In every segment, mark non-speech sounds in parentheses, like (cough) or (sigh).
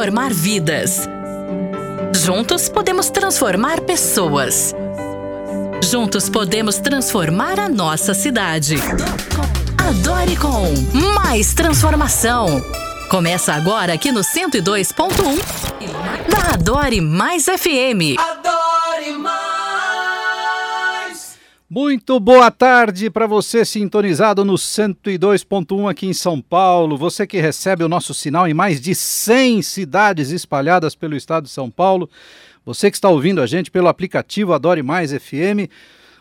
transformar vidas. Juntos podemos transformar pessoas. Juntos podemos transformar a nossa cidade. Adore com mais transformação. Começa agora aqui no 102.1 da Adore Mais FM. Muito boa tarde para você sintonizado no 102.1 aqui em São Paulo. Você que recebe o nosso sinal em mais de 100 cidades espalhadas pelo estado de São Paulo. Você que está ouvindo a gente pelo aplicativo Adore Mais FM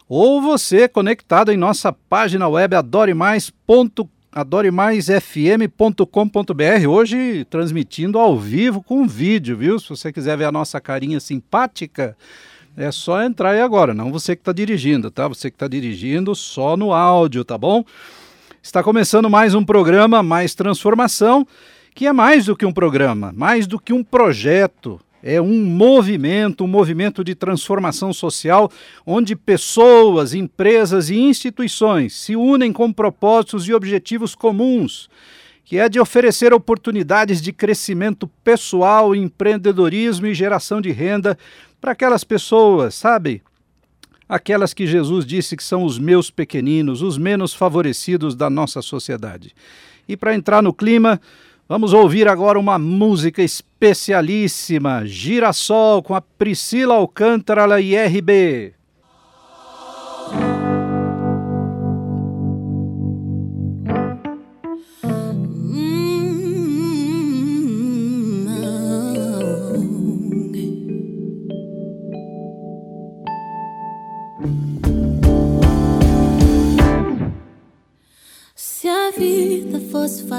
ou você conectado em nossa página web adoremaisfm.com.br. Hoje transmitindo ao vivo com vídeo, viu? Se você quiser ver a nossa carinha simpática, é só entrar aí agora, não você que está dirigindo, tá? Você que está dirigindo só no áudio, tá bom? Está começando mais um programa Mais Transformação, que é mais do que um programa, mais do que um projeto. É um movimento, um movimento de transformação social, onde pessoas, empresas e instituições se unem com propósitos e objetivos comuns, que é de oferecer oportunidades de crescimento pessoal, empreendedorismo e geração de renda para aquelas pessoas, sabe? Aquelas que Jesus disse que são os meus pequeninos, os menos favorecidos da nossa sociedade. E para entrar no clima, vamos ouvir agora uma música especialíssima, Girassol, com a Priscila Alcântara e RB.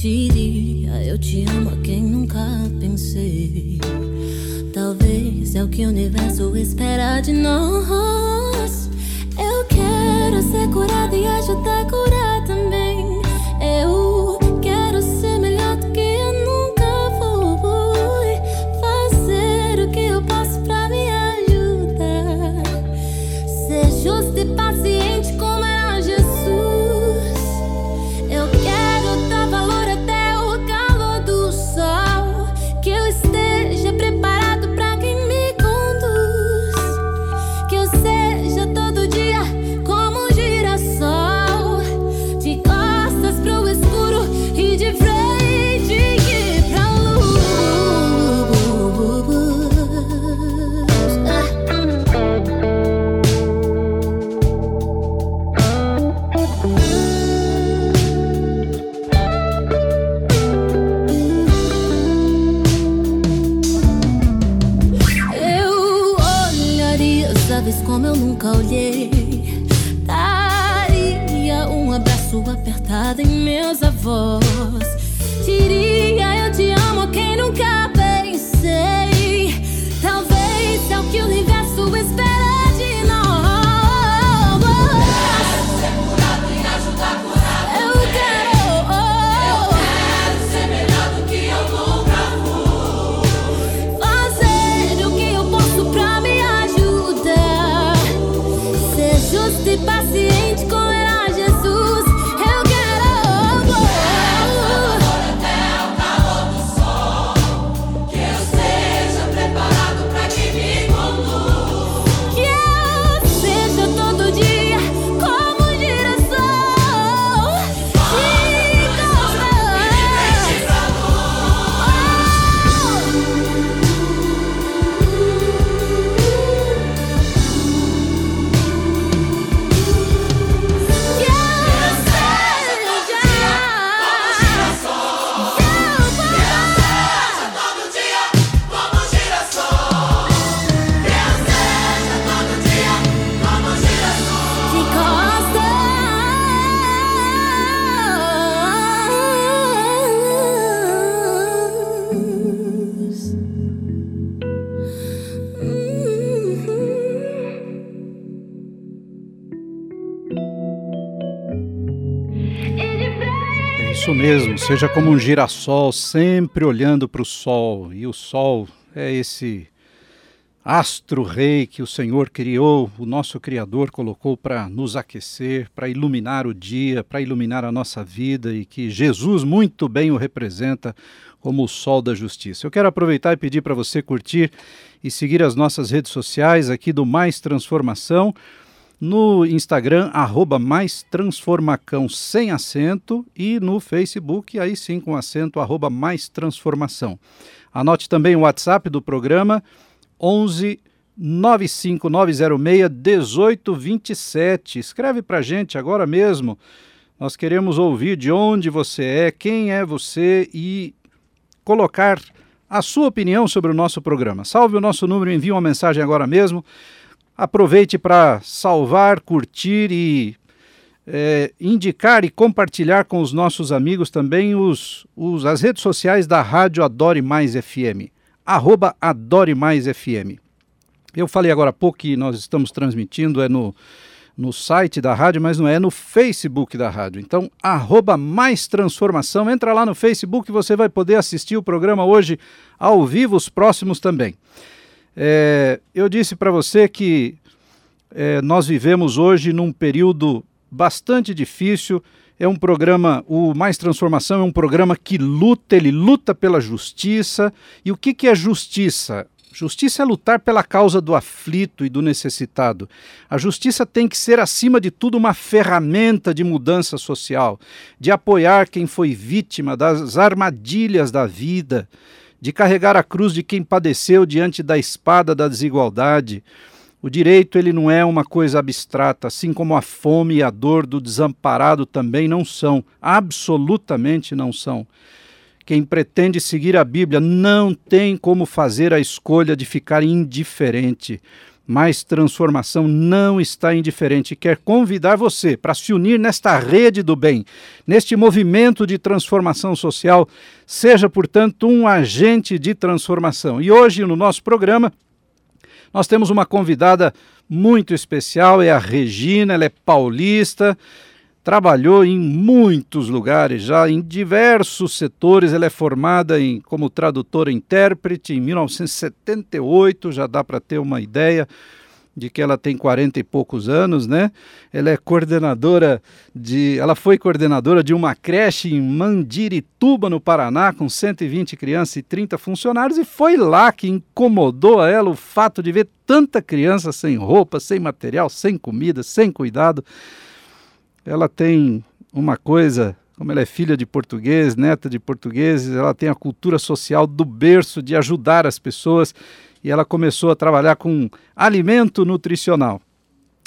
diria eu te amo a quem nunca pensei. Talvez é o que o universo espera de nós. Eu quero ser curada e ajudar a curar mesmo, seja como um girassol, sempre olhando para o sol. E o sol é esse astro-rei que o Senhor criou, o nosso Criador colocou para nos aquecer, para iluminar o dia, para iluminar a nossa vida e que Jesus muito bem o representa como o sol da justiça. Eu quero aproveitar e pedir para você curtir e seguir as nossas redes sociais aqui do Mais Transformação no Instagram, arroba mais transformacão sem acento e no Facebook, aí sim com acento, arroba mais transformação. Anote também o WhatsApp do programa, 11 95906 1827. Escreve para gente agora mesmo. Nós queremos ouvir de onde você é, quem é você e colocar a sua opinião sobre o nosso programa. Salve o nosso número, envie uma mensagem agora mesmo. Aproveite para salvar, curtir e é, indicar e compartilhar com os nossos amigos também os, os, as redes sociais da Rádio Adore Mais FM, arroba Adore Mais FM. Eu falei agora há pouco que nós estamos transmitindo é no, no site da rádio, mas não é no Facebook da rádio. Então, arroba Mais Transformação, entra lá no Facebook, você vai poder assistir o programa hoje ao vivo, os próximos também. É, eu disse para você que é, nós vivemos hoje num período bastante difícil. É um programa, o Mais Transformação é um programa que luta, ele luta pela justiça. E o que, que é justiça? Justiça é lutar pela causa do aflito e do necessitado. A justiça tem que ser, acima de tudo, uma ferramenta de mudança social, de apoiar quem foi vítima das armadilhas da vida, de carregar a cruz de quem padeceu diante da espada da desigualdade. O direito ele não é uma coisa abstrata, assim como a fome e a dor do desamparado também não são, absolutamente não são. Quem pretende seguir a Bíblia não tem como fazer a escolha de ficar indiferente mas transformação não está indiferente. Quer convidar você para se unir nesta rede do bem, neste movimento de transformação social. Seja, portanto, um agente de transformação. E hoje, no nosso programa, nós temos uma convidada muito especial, é a Regina, ela é paulista trabalhou em muitos lugares já, em diversos setores. Ela é formada em, como tradutora intérprete em 1978, já dá para ter uma ideia de que ela tem 40 e poucos anos, né? Ela é coordenadora de, ela foi coordenadora de uma creche em Mandirituba, no Paraná, com 120 crianças e 30 funcionários e foi lá que incomodou a ela o fato de ver tanta criança sem roupa, sem material, sem comida, sem cuidado ela tem uma coisa, como ela é filha de português, neta de portugueses, ela tem a cultura social do berço de ajudar as pessoas e ela começou a trabalhar com alimento nutricional.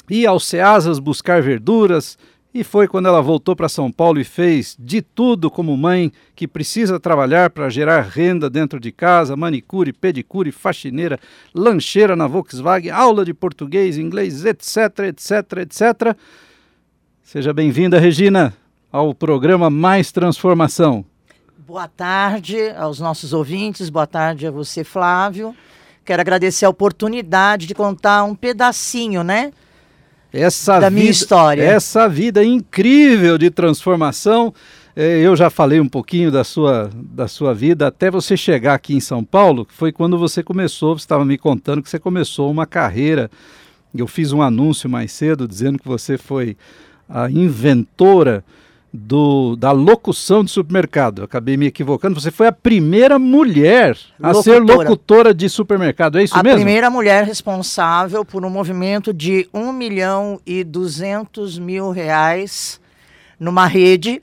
Ia ao Ceasas buscar verduras e foi quando ela voltou para São Paulo e fez de tudo como mãe que precisa trabalhar para gerar renda dentro de casa, manicure, pedicure, faxineira, lancheira na Volkswagen, aula de português, inglês, etc, etc, etc Seja bem-vinda, Regina, ao programa Mais Transformação. Boa tarde aos nossos ouvintes, boa tarde a você, Flávio. Quero agradecer a oportunidade de contar um pedacinho, né? Essa da vida, minha história. Essa vida incrível de transformação. É, eu já falei um pouquinho da sua, da sua vida até você chegar aqui em São Paulo, que foi quando você começou, você estava me contando que você começou uma carreira. Eu fiz um anúncio mais cedo dizendo que você foi a inventora do, da locução de supermercado. acabei me equivocando. Você foi a primeira mulher a locutora. ser locutora de supermercado, é isso a mesmo? A primeira mulher responsável por um movimento de 1 milhão e 200 mil reais numa rede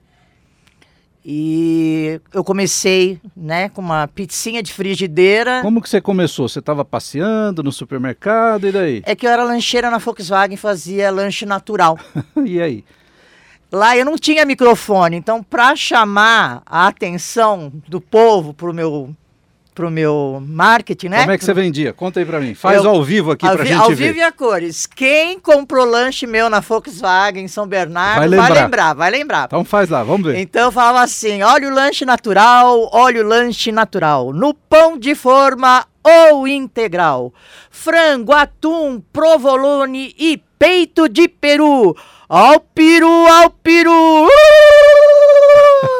e eu comecei, né, com uma pizzinha de frigideira. Como que você começou? Você estava passeando no supermercado e daí? É que eu era lancheira na Volkswagen, fazia lanche natural. (laughs) e aí? Lá eu não tinha microfone, então para chamar a atenção do povo pro meu pro meu marketing, né? Como é que você vendia? Conta aí para mim. Faz eu, ao vivo aqui para gente ao ver. Ao vivo e a cores. Quem comprou lanche meu na Volkswagen em São Bernardo vai lembrar. vai lembrar, vai lembrar. Então faz lá, vamos ver. Então eu falava assim, olha o lanche natural, olha o lanche natural. No pão de forma ou integral. Frango, atum, provolone e peito de peru. Ao peru, ao peru. Uh!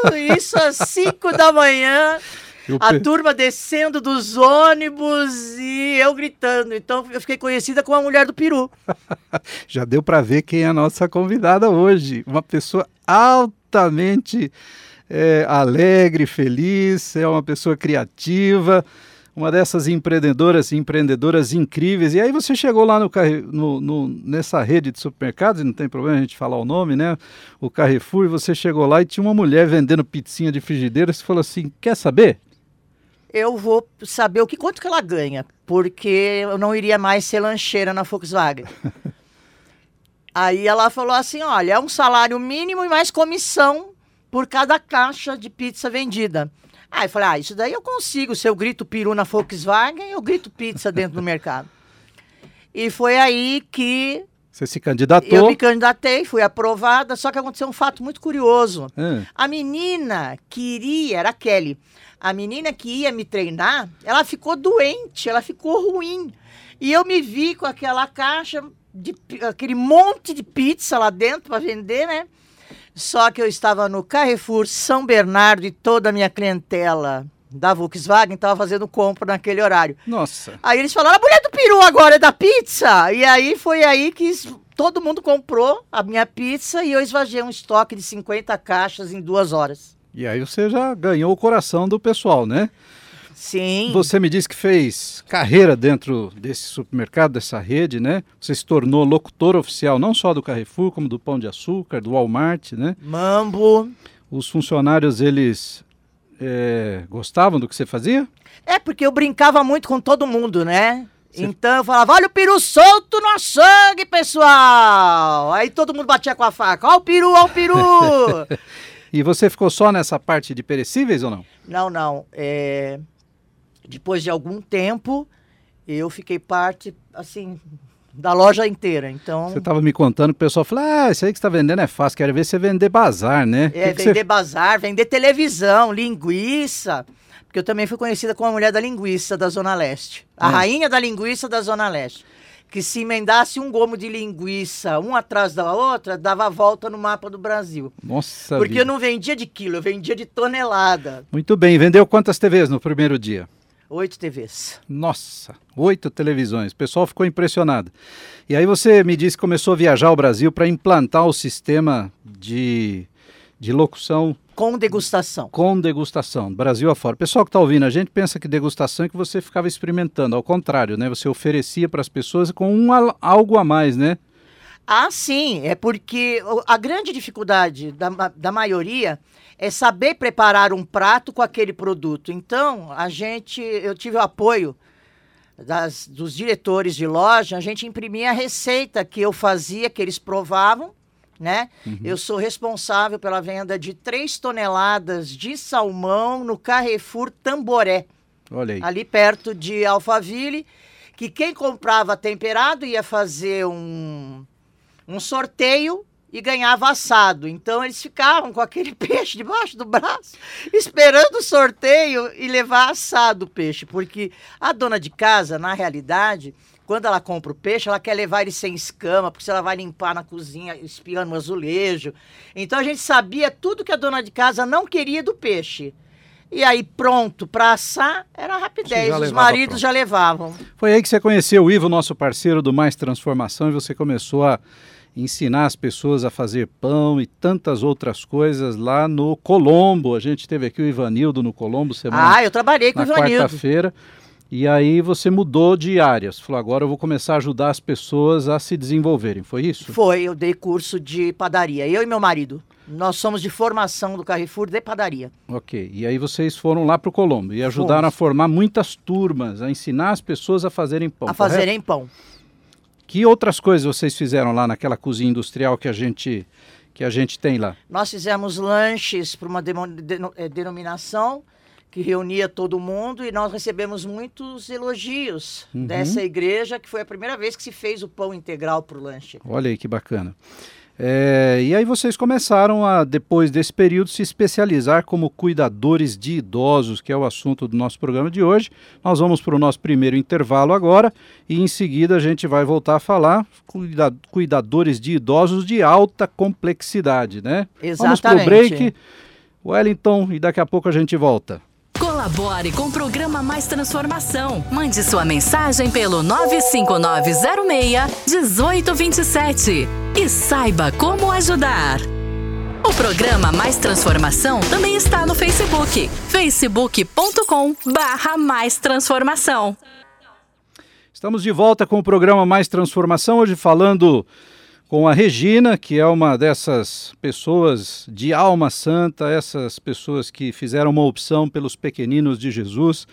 (laughs) isso às 5 da manhã. Eu A pe- turma descendo dos ônibus e eu gritando. Então eu fiquei conhecida como a mulher do peru. (laughs) Já deu para ver quem é a nossa convidada hoje. Uma pessoa altamente é, alegre, feliz, é uma pessoa criativa, uma dessas empreendedoras e empreendedoras incríveis. E aí você chegou lá no, no- no- nessa rede de supermercados, e não tem problema a gente falar o nome, né? O Carrefour, e você chegou lá e tinha uma mulher vendendo pizzinha de frigideira. Você falou assim: quer saber? Eu vou saber o que quanto que ela ganha, porque eu não iria mais ser lancheira na Volkswagen. (laughs) Aí ela falou assim: olha, é um salário mínimo e mais comissão por cada caixa de pizza vendida. Aí eu falei: ah, isso daí eu consigo. Se eu grito peru na Volkswagen, eu grito pizza dentro do (laughs) mercado. E foi aí que Você se candidatou. eu me candidatei, fui aprovada, só que aconteceu um fato muito curioso. Ah, A menina que iria, era a Kelly, a menina que ia me treinar, ela ficou doente, ela ficou ruim. E eu me vi com aquela caixa, de, aquele monte de pizza lá dentro para vender, né? Só que eu estava no Carrefour São Bernardo e toda a minha clientela da Volkswagen estava fazendo compra naquele horário. nossa. Aí eles falaram, a mulher do peru agora é da pizza. E aí foi aí que todo mundo comprou a minha pizza e eu esvaziei um estoque de 50 caixas em duas horas. E aí você já ganhou o coração do pessoal, né? Sim. Você me disse que fez carreira dentro desse supermercado, dessa rede, né? Você se tornou locutor oficial não só do Carrefour, como do Pão de Açúcar, do Walmart, né? Mambo. Os funcionários, eles é, gostavam do que você fazia? É porque eu brincava muito com todo mundo, né? Então eu falava, olha o peru solto no açougue, pessoal! Aí todo mundo batia com a faca, ó o peru, ó o peru! (laughs) E você ficou só nessa parte de perecíveis ou não? não, não, é... Depois de algum tempo, eu fiquei parte, assim, da loja inteira, então... Você estava me contando que o pessoal falou, ah, isso aí que você está vendendo é fácil, quero ver você vender bazar, né? É, Que que vender você- bazar, vender televisão, linguiça. Porque eu também fui conhecida como a mulher da linguiça da Zona Leste. A Hum. rainha da linguiça da Zona Leste. Que se emendasse um gomo de linguiça, um atrás da outra, dava a volta no mapa do Brasil. Nossa Porque vida. eu não vendia de quilo, eu vendia de tonelada. Muito bem, vendeu quantas TVs no primeiro dia? Oito TVs. Nossa, oito televisões. O pessoal ficou impressionado. E aí você me disse que começou a viajar ao Brasil para implantar o sistema de, de locução Com degustação. com degustação, Brasil afora. O pessoal que está ouvindo a gente pensa que degustação é que você ficava experimentando. Ao contrário, né? Você oferecia para as pessoas com um al- algo a mais, né? Ah, sim, é porque a grande dificuldade da, da maioria é saber preparar um prato com aquele produto. Então, a gente, eu tive o apoio das- dos diretores de loja, a gente imprimia a receita que eu fazia, que eles provavam, né? Eu sou responsável pela venda de 3 toneladas de salmão no Carrefour Tamboré Olha aí. ali perto de Alphaville, que quem comprava temperado ia fazer um, um sorteio e ganhava assado. Então eles ficavam com aquele (laughs) peixe debaixo do braço, esperando o sorteio e levar assado o peixe, porque a dona de casa, na realidade, quando ela compra o peixe, ela quer levar ele sem escama, porque se ela vai limpar na cozinha, espirra no azulejo. Então a gente sabia tudo que a dona de casa não queria do peixe. E aí, pronto, para assar, era rapidez. Os maridos pronto. já levavam. Foi aí que você conheceu o Ivo, nosso parceiro do Mais Transformação, e você começou a ensinar as pessoas a fazer pão e tantas outras coisas lá no Colombo. A gente teve aqui o Ivanildo no Colombo semana Ah, eu trabalhei com o na Ivanildo. quarta-feira. E aí você mudou de áreas. Falou, agora eu vou começar a ajudar as pessoas a se desenvolverem. Foi isso? Foi, eu dei curso de padaria. Eu e meu marido. Nós somos de formação do Carrefour de padaria. Ok. E aí vocês foram lá para o Colombo e ajudaram Fomos. a formar muitas turmas, a ensinar as pessoas a fazerem pão. a correto? fazerem pão. Que outras coisas vocês fizeram lá naquela cozinha industrial que a gente que a gente tem lá? Nós fizemos lanches para uma demo- deno- eh, denominação que reunia todo mundo e nós recebemos muitos elogios Uhum. dessa igreja, que foi a primeira vez que se fez o pão integral para o lanche. Olha aí que bacana. É, e aí vocês começaram a, depois desse período, se especializar como cuidadores de idosos, que é o assunto do nosso programa de hoje. Nós vamos para o nosso primeiro intervalo agora e em seguida a gente vai voltar a falar cuida- cuidadores de idosos de alta complexidade, né? Vamos para o Exatamente. break. Wellington, e daqui a pouco a gente volta. Colabore com o programa Mais Transformação. Mande sua mensagem pelo 95906-1827 e saiba como ajudar. O programa Mais Transformação também está no Facebook, facebook.com barra Mais Transformação. Estamos de volta com o programa Mais Transformação, hoje falando com a Regina, que é uma dessas pessoas de alma santa, essas pessoas que fizeram uma opção pelos pequeninos de Jesus,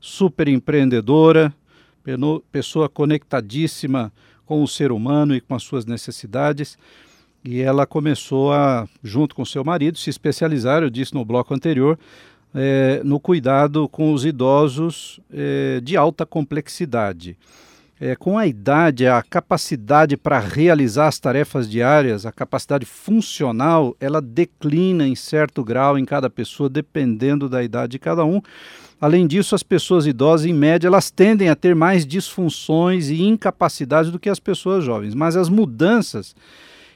super empreendedora, pessoa conectadíssima com o ser humano e com as suas necessidades. E ela começou a, junto com seu marido, se especializar, eu disse no bloco anterior, é, no cuidado com os idosos é, de alta complexidade. É, com a idade, a capacidade para realizar as tarefas diárias, a capacidade funcional, ela declina em certo grau em cada pessoa, dependendo da idade de cada um. Além disso, as pessoas idosas, em média, elas tendem a ter mais disfunções e incapacidades do que as pessoas jovens. Mas as mudanças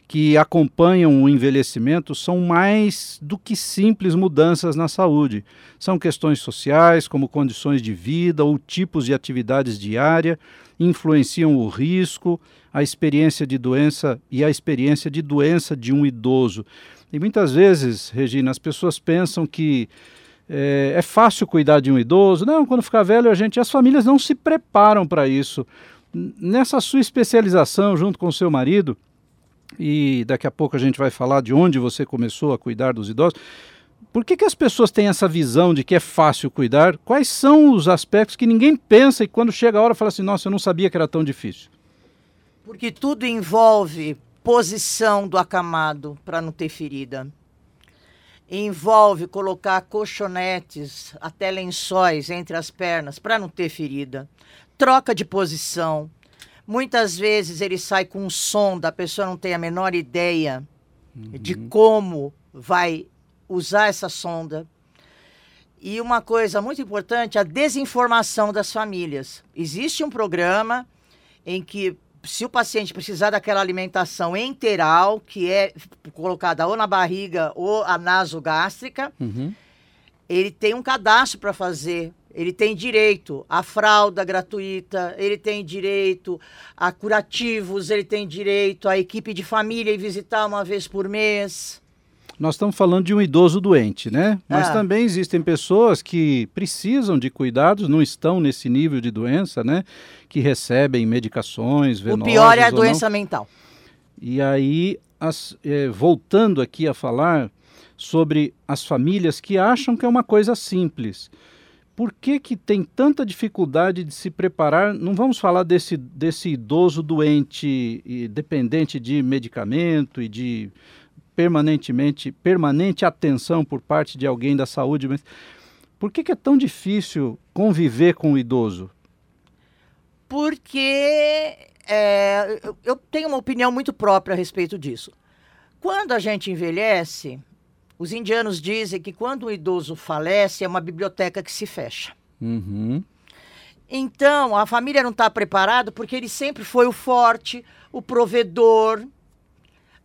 que acompanham o envelhecimento são mais do que simples mudanças na saúde. São questões sociais, como condições de vida ou tipos de atividades diárias, influenciam o risco, a experiência de doença e a experiência de doença de um idoso. E muitas vezes, Regina, as pessoas pensam que é, é fácil cuidar de um idoso. Não, quando ficar velho, a gente, as famílias não se preparam para isso. Nessa sua especialização junto com o seu marido, e daqui a pouco a gente vai falar de onde você começou a cuidar dos idosos. Por que, que as pessoas têm essa visão de que é fácil cuidar? Quais são os aspectos que ninguém pensa e quando chega a hora fala assim: nossa, eu não sabia que era tão difícil? Porque tudo envolve posição do acamado para não ter ferida. Envolve colocar colchonetes, até lençóis entre as pernas para não ter ferida. Troca de posição Muitas vezes ele sai com um som da pessoa não tem a menor ideia uhum. de como vai usar essa sonda. E uma coisa muito importante, a desinformação das famílias. Existe um programa em que se o paciente precisar daquela alimentação enteral, que é colocada ou na barriga ou a nasogástrica, uhum. ele tem um cadastro para fazer ele tem direito à fralda gratuita, ele tem direito a curativos, ele tem direito à equipe de família e visitar uma vez por mês. Nós estamos falando de um idoso doente, né? Mas ah. também existem pessoas que precisam de cuidados, não estão nesse nível de doença, né? Que recebem medicações venosas. O pior é a doença não. mental. E aí, as, eh, voltando aqui a falar sobre as famílias que acham que é uma coisa simples por que, que tem tanta dificuldade de se preparar? Não vamos falar desse, desse idoso doente e dependente de medicamento e de permanentemente permanente atenção por parte de alguém da saúde, mas por que, que é tão difícil conviver com o idoso? Porque é, eu tenho uma opinião muito própria a respeito disso. Quando a gente envelhece, os indianos dizem que quando um idoso falece, é uma biblioteca que se fecha. Uhum. Então, a família não está preparada porque ele sempre foi o forte, o provedor.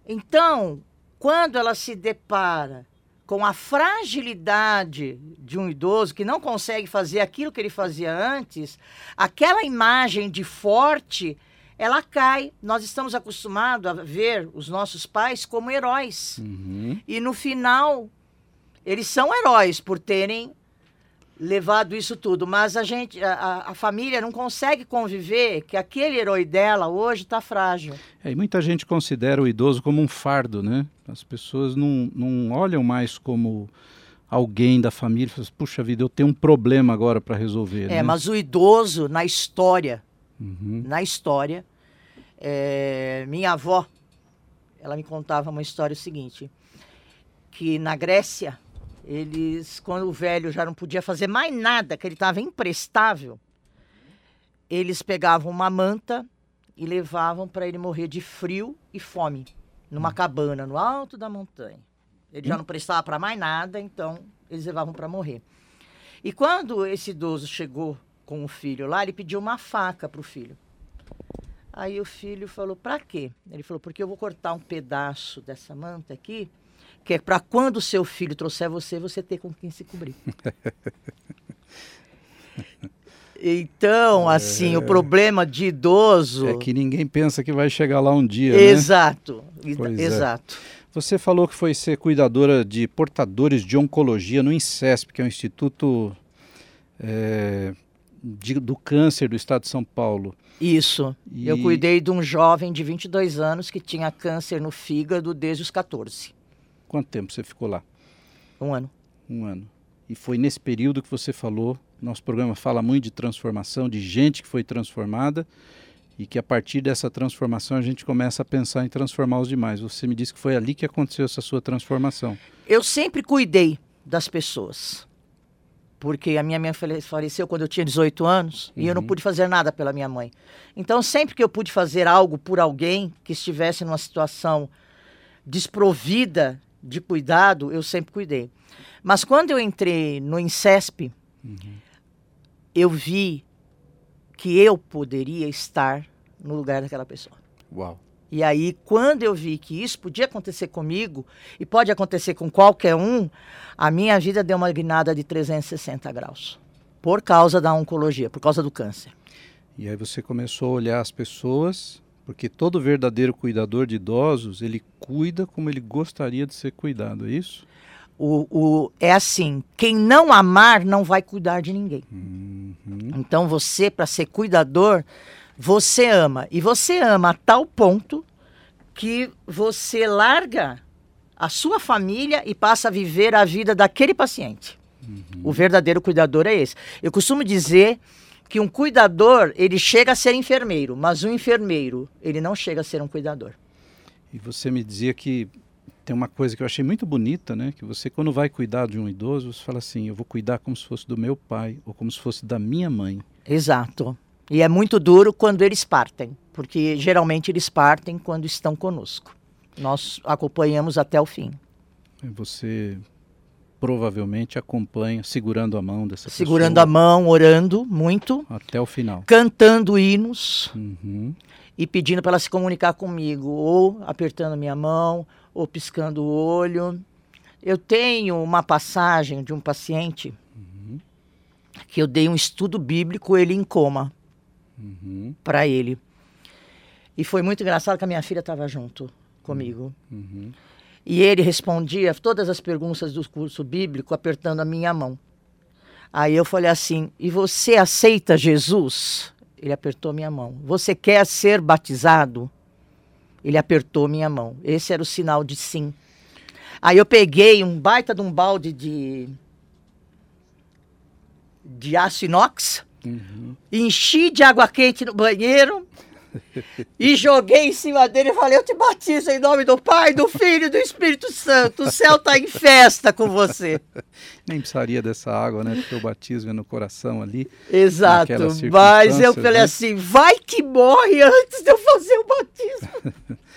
Então, quando ela se depara com a fragilidade de um idoso que não consegue fazer aquilo que ele fazia antes, aquela imagem de forte ela cai. Nós estamos acostumados a ver os nossos pais como heróis. Uhum. E no final, eles são heróis por terem levado isso tudo, mas a gente, a, a família não consegue conviver que aquele herói dela hoje está frágil. É, e muita gente considera o idoso como um fardo, né? As pessoas não, não olham mais como alguém da família, assim, puxa vida, eu tenho um problema agora para resolver. É, né? mas o idoso na história uhum. na história. É, minha avó, ela me contava uma história seguinte, que na Grécia, eles, quando o velho já não podia fazer mais nada, que ele estava imprestável, eles pegavam uma manta e levavam para ele morrer de frio e fome, numa hum. cabana no alto da montanha. Ele hum. já não prestava para mais nada, então eles levavam para morrer. E quando esse idoso chegou com o filho lá, ele pediu uma faca para o filho. Aí o filho falou: Pra quê? Ele falou: Porque eu vou cortar um pedaço dessa manta aqui, que é para quando o seu filho trouxer você, você ter com quem se cobrir. (laughs) Então, assim, o problema de idoso. É que ninguém pensa que vai chegar lá um dia. né? Exato, Pois é. exato. Você falou que foi ser cuidadora de portadores de oncologia no INCESP, que é o Instituto é, de- do Câncer do Estado de São Paulo. Isso. Eu E- cuidei de um jovem de 22 anos que tinha câncer no fígado desde os 14. Quanto tempo você ficou lá? Um ano. Um ano. E foi nesse período que você falou. Nosso programa fala muito de transformação, de gente que foi transformada e que a partir dessa transformação a gente começa a pensar em transformar os demais. Você me disse que foi ali que aconteceu essa sua transformação. Eu sempre cuidei das pessoas. Porque a minha mãe fale- faleceu quando eu tinha 18 anos e eu não pude fazer nada pela minha mãe. Então, sempre que eu pude fazer algo por alguém que estivesse numa situação desprovida de cuidado, eu sempre cuidei. Mas quando eu entrei no INCESP, eu vi que eu poderia estar no lugar daquela pessoa. Uau. E aí, quando eu vi que isso podia acontecer comigo, e pode acontecer com qualquer um, a minha vida deu uma guinada de 360 graus. Por causa da oncologia, por causa do câncer. E aí você começou a olhar as pessoas, porque todo verdadeiro cuidador de idosos, ele cuida como ele gostaria de ser cuidado, é isso? O, o- é assim, quem não amar não vai cuidar de ninguém. Então você, para ser cuidador, você ama. E você ama a tal ponto que você larga a sua família e passa a viver a vida daquele paciente. O verdadeiro cuidador é esse. Eu costumo dizer que um cuidador, ele chega a ser enfermeiro, mas um enfermeiro, ele não chega a ser um cuidador. E você me dizia que tem uma coisa que eu achei muito bonita, né? Que você, quando vai cuidar de um idoso, você fala assim: eu vou cuidar como se fosse do meu pai ou como se fosse da minha mãe. Exato. E é muito duro quando eles partem, porque geralmente eles partem quando estão conosco. Nós acompanhamos até o fim, você provavelmente acompanha segurando a mão dessa segurando a pessoa mão, orando muito, até o final. cantando hinos Uhum. e pedindo para ela se comunicar comigo, ou apertando minha mão, ou piscando o olho. Eu tenho uma passagem de um paciente que eu dei um estudo bíblico, ele em coma, Uhum. para ele. E foi muito engraçado que a minha filha estava junto comigo. Uhum. E ele respondia todas as perguntas do curso bíblico apertando a minha mão. Aí eu falei assim: E você aceita Jesus? Ele apertou minha mão. Você quer ser batizado? Ele apertou minha mão. Esse era o sinal de sim. Aí eu peguei um baita de um balde de, de aço inox, enchi de água quente no banheiro e joguei em cima dele e falei: Eu te batizo em nome do Pai, do Filho e do Espírito Santo. O céu está em festa com você. Nem precisaria dessa água, né? Porque o batismo é no coração ali. Exato. Mas eu circunstâncias, falei né? assim: vai que morre antes de eu fazer o batismo. (laughs)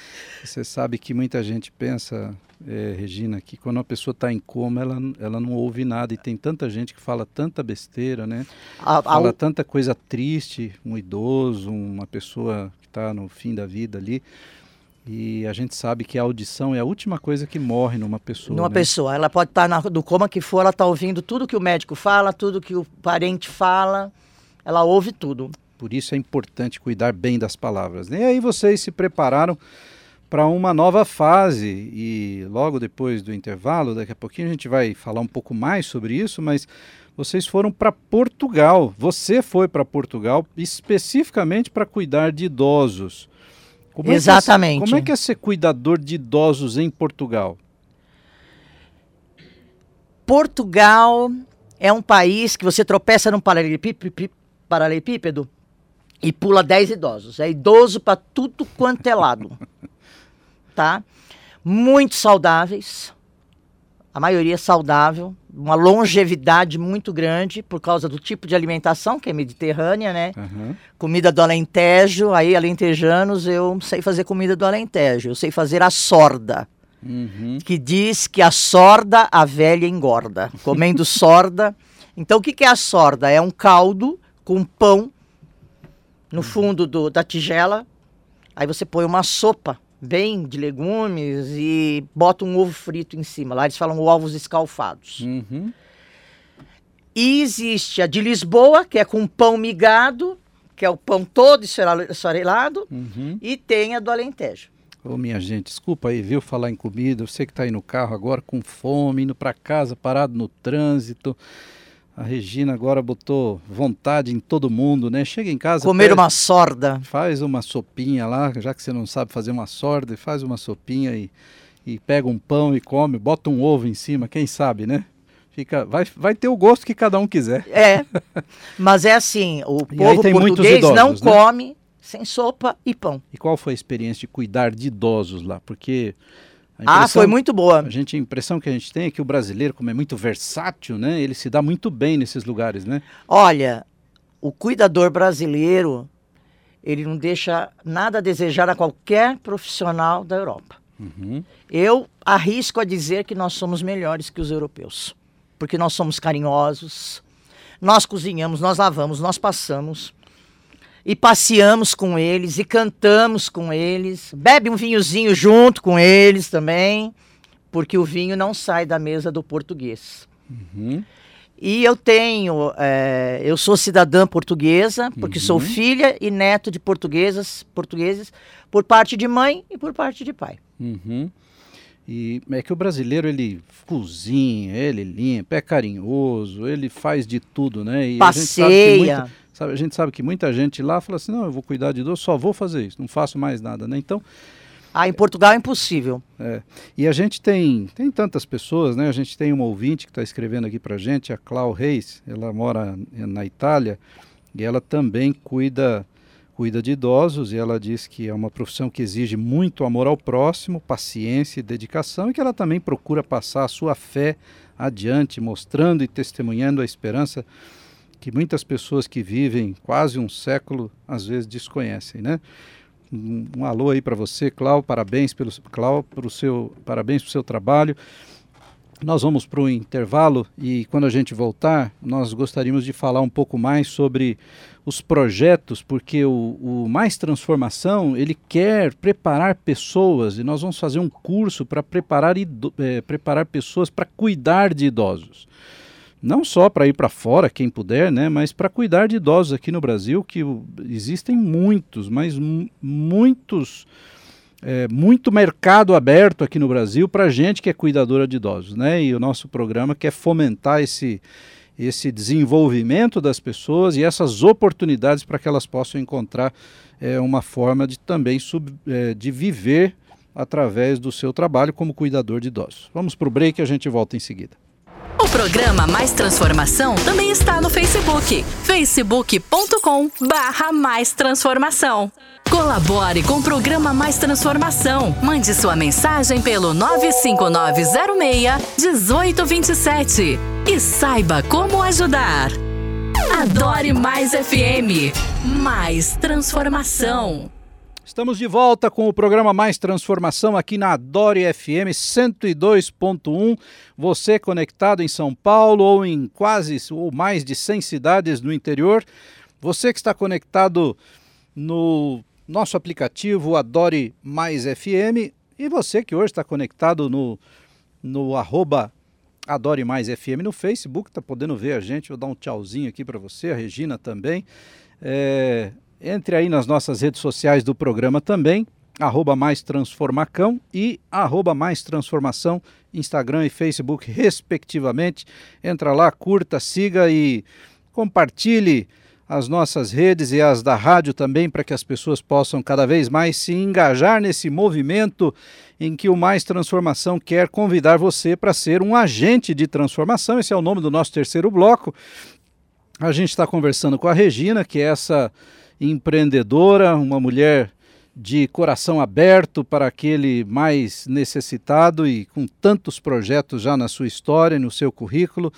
Você sabe que muita gente pensa, eh, Regina, que quando uma pessoa está em coma, ela, ela não ouve nada. E tem tanta gente que fala tanta besteira, né? A- a- Fala tanta coisa triste, um idoso, uma pessoa que está no fim da vida ali. E a gente sabe que a audição é a última coisa que morre numa pessoa. numa né? pessoa. Ela pode estar na, do coma que for, ela está ouvindo tudo que o médico fala, tudo que o parente fala. Ela ouve tudo. Por isso é importante cuidar bem das palavras. né? E aí vocês se prepararam para uma nova fase e logo depois do intervalo, daqui a pouquinho a gente vai falar um pouco mais sobre isso, mas vocês foram para Portugal. Você foi para Portugal especificamente para cuidar de idosos. Como é que é- Exatamente. como é que é ser cuidador de idosos em Portugal? Portugal é um país que você tropeça num paralelepípedo, paralelepípedo e pula 10 idosos. É idoso para tudo quanto é lado. (laughs) tá? Muito saudáveis. A maioria saudável, uma longevidade muito grande por causa do tipo de alimentação, que é mediterrânea, né? Aham. Comida do Alentejo, aí alentejanos, eu sei fazer comida do Alentejo, eu sei fazer a sorda Uhum. que diz que a sorda a velha engorda. Comendo (laughs) sorda. Então, o que, que é a sorda? É um caldo com pão no fundo do- da tigela, Aí você põe uma sopa bem de legumes e bota um ovo frito em cima. Lá eles falam ovos escalfados. Uhum. E existe a de Lisboa, que é com pão migado, que é o pão todo esfarelado, Uhum. e tem a do Alentejo. Ô, minha gente, desculpa aí, viu, falar em comida. Você que está aí no carro agora com fome, indo para casa, parado no trânsito. A Regina agora botou vontade em todo mundo, né? Chega em casa, Comer pede- uma sorda. faz uma sopinha lá, já que você não sabe fazer uma sorda, faz uma sopinha e, e pega um pão e come, bota um ovo em cima, quem sabe, né? Fica, vai, vai ter o gosto que cada um quiser. É. Mas é assim, o povo português não idosos, né? come sem sopa e pão. E qual foi a experiência de cuidar de idosos lá? Porque Ah, foi muito boa. A, gente, a impressão que a gente tem é que o brasileiro, como é muito versátil, né? Ele se dá muito bem nesses lugares, né? Olha, o cuidador brasileiro, ele não deixa nada a desejar a qualquer profissional da Europa. Uhum. Eu arrisco a dizer que nós somos melhores que os europeus, porque nós somos carinhosos, nós cozinhamos, nós lavamos, nós passamos e passeamos com eles e cantamos com eles, bebe um vinhozinho junto com eles também, porque o vinho não sai da mesa do português. Uhum. E eu tenho, eh, eu sou cidadã portuguesa, porque sou Uhum. filha e neto de portuguesas, portugueses, por parte de mãe e por parte de pai. Uhum. E é que o brasileiro ele cozinha, ele limpa, é carinhoso, ele faz de tudo, né? E Passeia. muita- sabe, a gente sabe que muita gente lá fala assim, não, eu vou cuidar de idoso, só vou fazer isso, não faço mais nada, né? Então, Ah, em Portugal é impossível. é. E a gente tem, tem tantas pessoas, né? A gente tem uma ouvinte que está escrevendo aqui pra gente, a Clau Reis, ela mora na Itália e ela também cuida cuida de idosos e ela diz que é uma profissão que exige muito amor ao próximo, paciência e dedicação e que ela também procura passar a sua fé adiante, mostrando e testemunhando a esperança que muitas pessoas que vivem quase um século às vezes desconhecem, né? Um, um alô aí para você, Clau, parabéns pelo Clau, pro seu parabéns pelo seu trabalho. Nós vamos para o intervalo e quando a gente voltar, nós gostaríamos de falar um pouco mais sobre os projetos, porque o, o Mais Transformação ele quer preparar pessoas e nós vamos fazer um curso para preparar, eh, preparar pessoas para cuidar de idosos. Não só para ir para fora, quem puder, né, mas para cuidar de idosos aqui no Brasil, que existem muitos, mas mu- muitos é, muito mercado aberto aqui no Brasil para gente que é cuidadora de idosos, né? E o nosso programa quer fomentar esse, esse desenvolvimento das pessoas e essas oportunidades para que elas possam encontrar é, uma forma de também sub, é, de viver através do seu trabalho como cuidador de idosos. Vamos para o break e a gente volta em seguida. O programa Mais Transformação também está no Facebook. facebook.com barra Mais Transformação. Colabore com o programa Mais Transformação. Mande sua mensagem pelo 95906-1827 e saiba como ajudar. Adore Mais FM. Mais Transformação. Estamos de volta com o programa Mais Transformação aqui na Adore FM 102.1. Você conectado em São Paulo ou em quase ou mais de 100 cidades no interior. Você que está conectado no nosso aplicativo Adore Mais FM e você que hoje está conectado no, no arroba Adore Mais FM no Facebook, está podendo ver a gente. Vou dar um tchauzinho aqui para você, a Regina também. É, entre aí nas nossas redes sociais do programa também, arroba Mais Transformacão e arroba Mais Transformação, Instagram e Facebook, respectivamente. Entra lá, curta, siga e compartilhe as nossas redes e as da rádio também, para que as pessoas possam cada vez mais se engajar nesse movimento em que o Mais Transformação quer convidar você para ser um agente de transformação. Esse é o nome do nosso terceiro bloco. A gente está conversando com a Regina, que é essa empreendedora, uma mulher de coração aberto para aquele mais necessitado e com tantos projetos já na sua história, no seu currículo.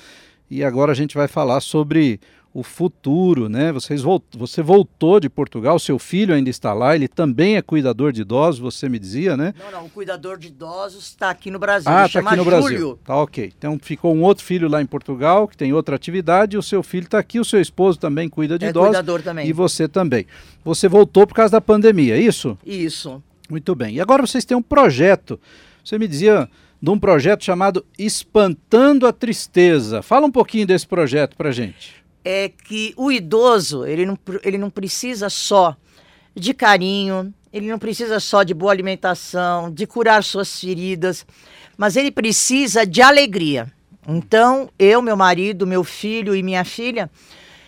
E agora a gente vai falar sobre o futuro, né? Vocês volt, você voltou de Portugal, seu filho ainda está lá, ele também é cuidador de idosos, você me dizia, né? Não, não, o cuidador de idosos está aqui no Brasil. Ah, está aqui no Júlio. Brasil. Tá ok. Então ficou um outro filho lá em Portugal que tem outra atividade, e o seu filho está aqui, o seu esposo também cuida de é idosos. Cuidador também. E você também. Você voltou por causa da pandemia, é isso? Isso. Muito bem. E agora vocês têm um projeto. Você me dizia de um projeto chamado Espantando a Tristeza. Fala um pouquinho desse projeto para gente é que o idoso ele não, ele não precisa só de carinho, ele não precisa só de boa alimentação, de curar suas feridas, mas ele precisa de alegria. Então, eu, meu marido, meu filho e minha filha,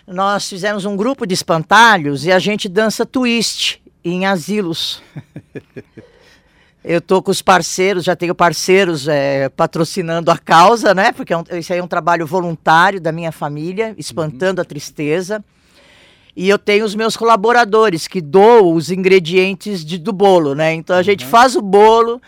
nós fizemos um grupo de espantalhos e a gente dança twist em asilos. (laughs) Eu tô com os parceiros, já tenho parceiros é, patrocinando a causa, né? Porque é um, isso aí é um trabalho voluntário da minha família, espantando uhum. a tristeza. E eu tenho os meus colaboradores que doam os ingredientes de, do bolo, né? Então a uhum. gente faz o bolo,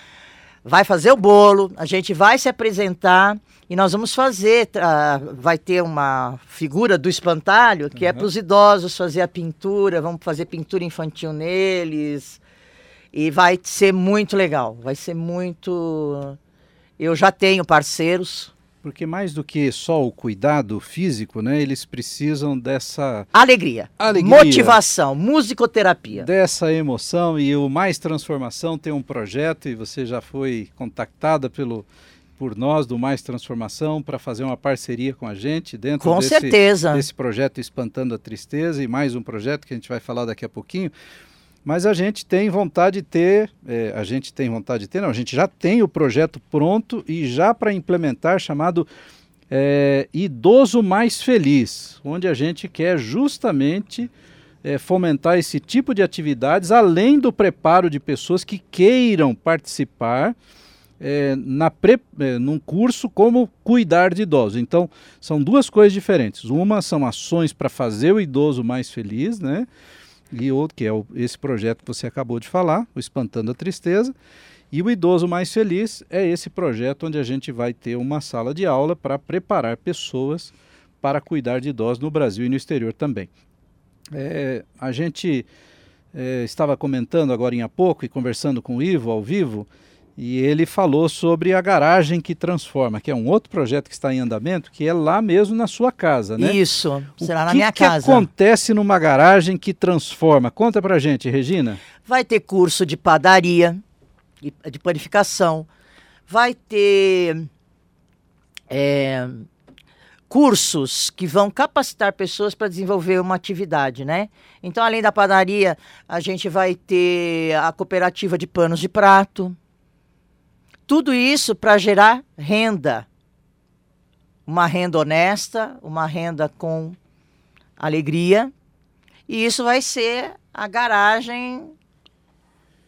vai fazer o bolo, a gente vai se apresentar e nós vamos fazer. Uh, vai ter uma figura do espantalho que é uhum. é para os idosos fazer a pintura, vamos fazer pintura infantil neles e vai ser muito legal, vai ser muito. Eu já tenho parceiros. Porque mais do que só o cuidado físico, né? Eles precisam dessa alegria, alegria motivação, musicoterapia. Dessa emoção e o Mais Transformação tem um projeto e você já foi contactada pelo por nós do Mais Transformação para fazer uma parceria com a gente dentro com desse, certeza. desse projeto Espantando a Tristeza e mais um projeto que a gente vai falar daqui a pouquinho. Mas a gente tem vontade de ter, é, a gente tem vontade de ter, não, a gente já tem o projeto pronto e já para implementar, chamado é, Idoso Mais Feliz, onde a gente quer justamente é, fomentar esse tipo de atividades, além do preparo de pessoas que queiram participar é, na pre, é, num curso como cuidar de idosos. Então, são duas coisas diferentes. Uma são ações para fazer o idoso mais feliz, né? E outro que é o, esse projeto que você acabou de falar, o Espantando a Tristeza. E o Idoso Mais Feliz é esse projeto onde a gente vai ter uma sala de aula para preparar pessoas para cuidar de idosos no Brasil e no exterior também. É, a gente é, estava comentando agora em há pouco e conversando com o Ivo ao vivo e ele falou sobre a garagem que transforma, que é um outro projeto que está em andamento, que é lá mesmo na sua casa, né? Isso, será o na que minha que casa. O que acontece numa garagem que transforma? Conta pra gente, Regina. Vai ter curso de padaria, de panificação, vai ter é, cursos que vão capacitar pessoas para desenvolver uma atividade, né? Então, além da padaria, a gente vai ter a cooperativa de panos de prato, tudo isso para gerar renda. Uma renda honesta, uma renda com alegria. E isso vai ser a garagem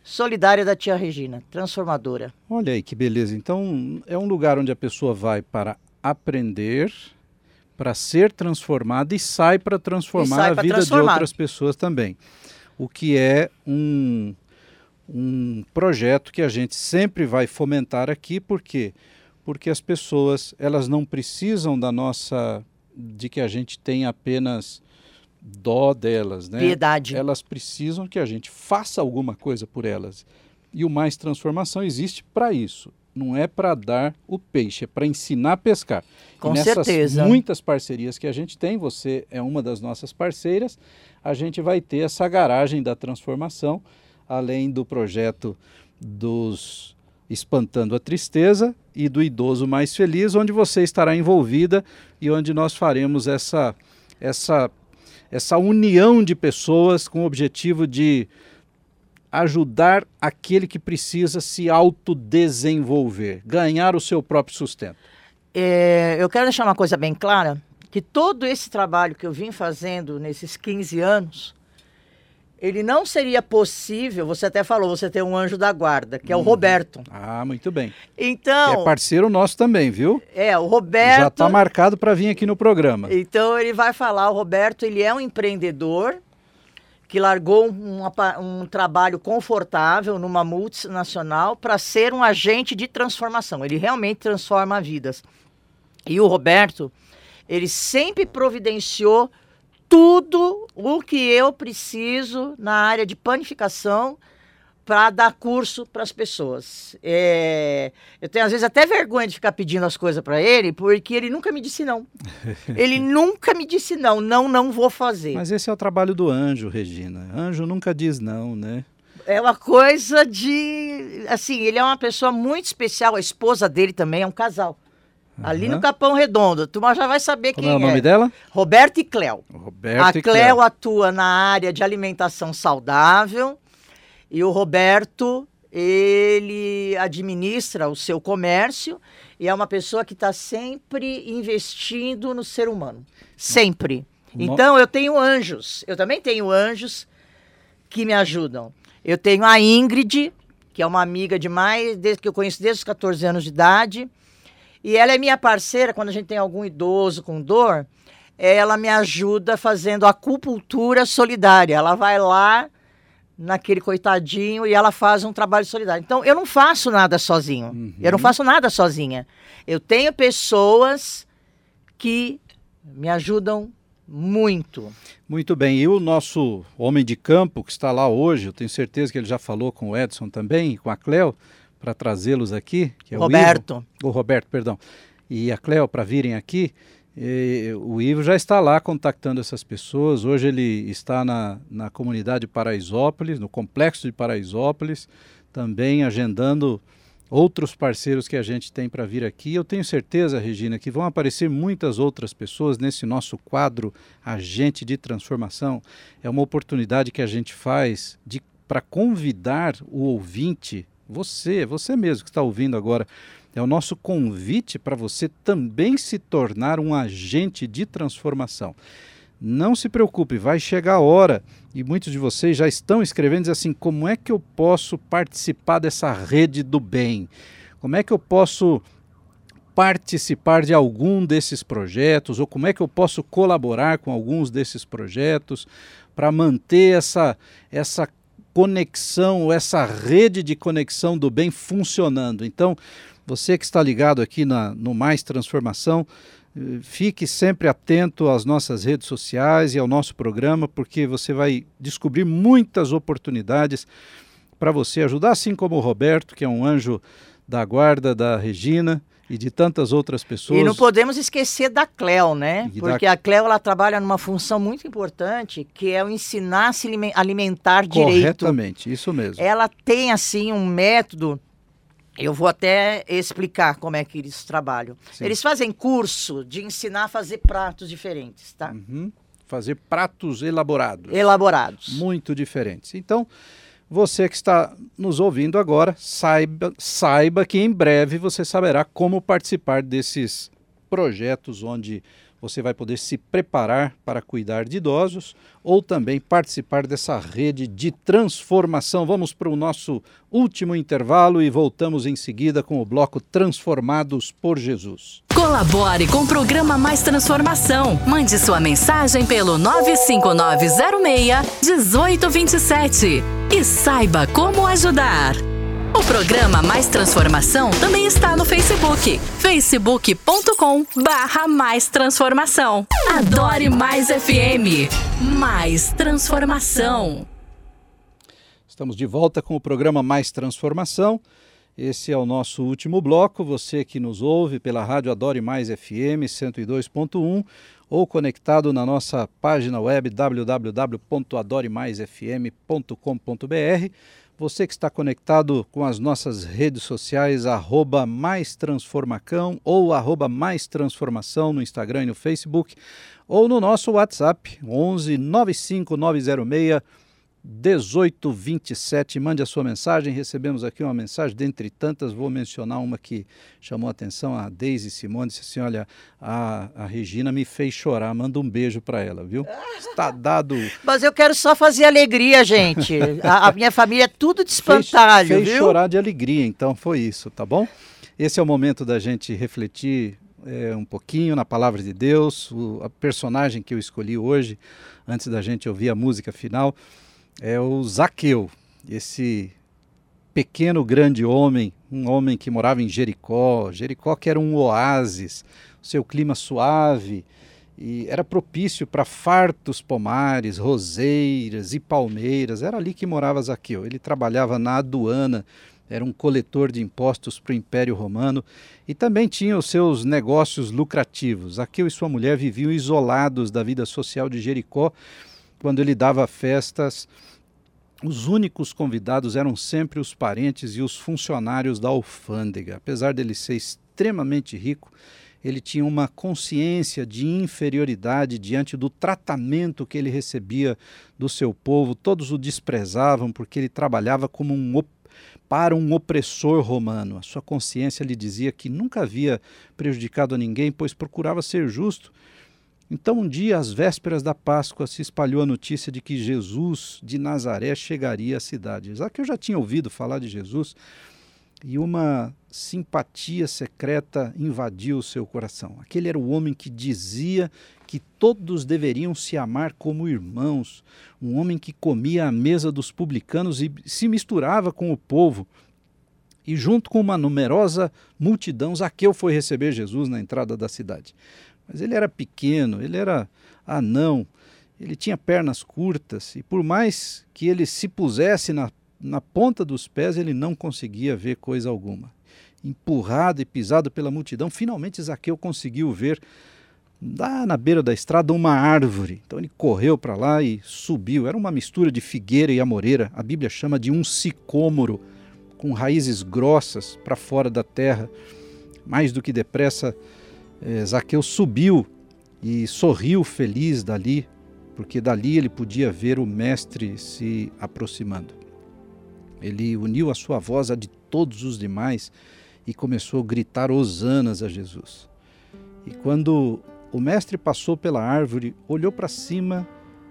solidária da tia Regina, transformadora. Olha aí que beleza. Então, é um lugar onde a pessoa vai para aprender, para ser transformada e sai para transformar sai a vida transformar. de outras pessoas também. O que é um um projeto que a gente sempre vai fomentar aqui, por quê? Porque as pessoas, elas não precisam da nossa de que a gente tenha apenas dó delas, né? Piedade. Elas precisam que a gente faça alguma coisa por elas. E o Mais Transformação existe para isso. Não é para dar o peixe, é para ensinar a pescar. Com e nessas certeza. muitas parcerias que a gente tem, você é uma das nossas parceiras, a gente vai ter essa garagem da transformação além do projeto dos Espantando a Tristeza e do Idoso Mais Feliz, onde você estará envolvida e onde nós faremos essa, essa, essa união de pessoas com o objetivo de ajudar aquele que precisa se autodesenvolver, ganhar o seu próprio sustento. É, eu quero deixar uma coisa bem clara, que todo esse trabalho que eu vim fazendo nesses 15 anos, ele não seria possível, você até falou, você tem um anjo da guarda, que é o uhum. Roberto. Ah, muito bem. Então. Que é parceiro nosso também, viu? É, o Roberto. Já está marcado para vir aqui no programa. Então ele vai falar, o Roberto, ele é um empreendedor que largou um trabalho confortável numa multinacional para ser um agente de transformação. Ele realmente transforma vidas. E o Roberto, ele sempre providenciou tudo o que eu preciso na área de panificação para dar curso para as pessoas. É, eu tenho às vezes até vergonha de ficar pedindo as coisas para ele, porque ele nunca me disse não. (laughs) ele nunca me disse não, não, não vou fazer. Mas esse é o trabalho do anjo, Regina. Anjo nunca diz não, né? É uma coisa de. Assim, ele é uma pessoa muito especial, a esposa dele também é um casal. Ali no Capão Redondo. Tu já vai saber Como quem é o nome é. dela? Roberto e Cléo. Roberto a e Cléo atua na área de alimentação saudável e o Roberto, ele administra o seu comércio e é uma pessoa que está sempre investindo no ser humano. Sempre. Então eu tenho anjos. Eu também tenho anjos que me ajudam. Eu tenho a Ingrid, que é uma amiga de mais, desde que eu conheço desde os 14 anos de idade. E ela é minha parceira quando a gente tem algum idoso com dor. Ela me ajuda fazendo acupuntura solidária. Ela vai lá naquele coitadinho e ela faz um trabalho solidário. Então, eu não faço nada sozinho. Eu não faço nada sozinha. Eu tenho pessoas que me ajudam muito. Muito bem, e o nosso homem de campo que está lá hoje, eu tenho certeza que ele já falou com o Edson também, com a Cléo, para trazê-los aqui, que é Roberto. o Ivo, o Roberto, perdão, e a Cléo para virem aqui. E o Ivo já está lá contactando essas pessoas. Hoje ele está na, na comunidade de Paraisópolis, no complexo de Paraisópolis, também agendando outros parceiros que a gente tem para vir aqui. Eu tenho certeza, Regina, que vão aparecer muitas outras pessoas nesse nosso quadro Agente de Transformação. É uma oportunidade que a gente faz de para convidar o ouvinte, você, você mesmo que está ouvindo agora, é o nosso convite para você também se tornar um agente de transformação. Não se preocupe, vai chegar a hora e muitos de vocês já estão escrevendo diz assim: como é que eu posso participar dessa rede do bem? Como é que eu posso participar de algum desses projetos ou como é que eu posso colaborar com alguns desses projetos para manter essa essa conexão, essa rede de conexão do bem funcionando. Então, você que está ligado aqui na, no Mais Transformação, eh, fique sempre atento às nossas redes sociais e ao nosso programa, porque você vai descobrir muitas oportunidades para você ajudar, assim como o Roberto, que é um anjo da guarda da Regina e de tantas outras pessoas. E não podemos esquecer da Cleo, né? E da- Porque a Cleo ela trabalha numa função muito importante, que é o ensinar a se alimen- alimentar direito. Corretamente, isso mesmo. Ela tem assim um método. Eu vou até explicar como é que eles trabalham. Sim. Eles fazem curso de ensinar a fazer pratos diferentes, tá? Uhum. Fazer pratos elaborados. Elaborados. muito diferentes. Então, você que está nos ouvindo agora, saiba, saiba que em breve você saberá como participar desses projetos onde você vai poder se preparar para cuidar de idosos ou também participar dessa rede de transformação. Vamos para o nosso último intervalo e voltamos em seguida com o bloco Transformados por Jesus. Colabore com o programa Mais Transformação. Mande sua mensagem pelo 95906 1827 e saiba como ajudar. O programa Mais Transformação também está no Facebook, facebook.com barra Mais Transformação. Adore Mais FM, Mais Transformação. Estamos de volta com o programa Mais Transformação. Esse é o nosso último bloco. Você que nos ouve pela Rádio Adore Mais FM 102.1 ou conectado na nossa página web www.adoremaisfm.com.br. Você que está conectado com as nossas redes sociais, arroba Mais Transformacão ou arroba Mais Transformação no Instagram e no Facebook, ou no nosso WhatsApp, 11 95906 1827. Mande a sua mensagem. Recebemos aqui uma mensagem, dentre tantas, vou mencionar uma que chamou a atenção. A Deise Simone disse assim: Olha, a, a Regina me fez chorar. Manda um beijo para ela, viu? (laughs) Está dado. Mas eu quero só fazer alegria, gente. a, a minha família é tudo de Fez, espantalho, fez viu? chorar de alegria, então foi isso, tá bom? Esse é o momento da gente refletir é, um pouquinho na palavra de Deus. O a personagem que eu escolhi hoje, antes da gente ouvir a música final, é o Zaqueu, esse pequeno grande homem, um homem que morava em Jericó, Jericó que era um oásis, seu clima suave, e era propício para fartos pomares, roseiras e palmeiras. Era ali que morava Zaqueu. Ele trabalhava na aduana, era um coletor de impostos para o Império Romano e também tinha os seus negócios lucrativos. Zaqueu e sua mulher viviam isolados da vida social de Jericó. Quando ele dava festas, os únicos convidados eram sempre os parentes e os funcionários da alfândega. Apesar dele ser extremamente rico, ele tinha uma consciência de inferioridade diante do tratamento que ele recebia do seu povo. Todos o desprezavam porque ele trabalhava como um para um opressor romano. A sua consciência lhe dizia que nunca havia prejudicado a ninguém, pois procurava ser justo. Então, um dia, às vésperas da Páscoa, se espalhou a notícia de que Jesus de Nazaré chegaria à cidade. Já que eu já tinha ouvido falar de Jesus, e uma simpatia secreta invadiu o seu coração. Aquele era o homem que dizia que todos deveriam se amar como irmãos, um homem que comia à mesa dos publicanos e se misturava com o povo. E junto com uma numerosa multidão, Zaqueu foi receber Jesus na entrada da cidade. Mas ele era pequeno, ele era anão, ele tinha pernas curtas, e por mais que ele se pusesse na na ponta dos pés ele não conseguia ver coisa alguma. Empurrado e pisado pela multidão, finalmente Zaqueu conseguiu ver lá na beira da estrada uma árvore. Então ele correu para lá e subiu. Era uma mistura de figueira e amoreira. A Bíblia chama de um sicômoro, com raízes grossas para fora da terra. Mais do que depressa, Zaqueu subiu e sorriu feliz dali, porque dali ele podia ver o Mestre se aproximando. Ele uniu a sua voz à de todos os demais e começou a gritar hosanas a Jesus. E quando o mestre passou pela árvore, olhou para cima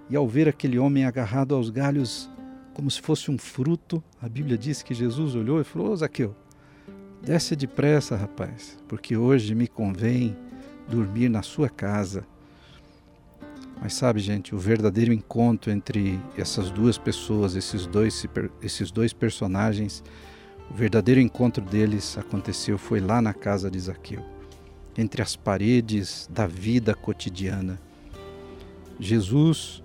e, ao ver aquele homem agarrado aos galhos, como se fosse um fruto, a Bíblia diz que Jesus olhou e falou: Ô Zaqueu, desce depressa, rapaz, porque hoje me convém dormir na sua casa. Mas sabe, gente, o verdadeiro encontro entre essas duas pessoas, esses dois, esses dois personagens, o verdadeiro encontro deles aconteceu foi lá na casa de Zaqueu, entre as paredes da vida cotidiana. Jesus,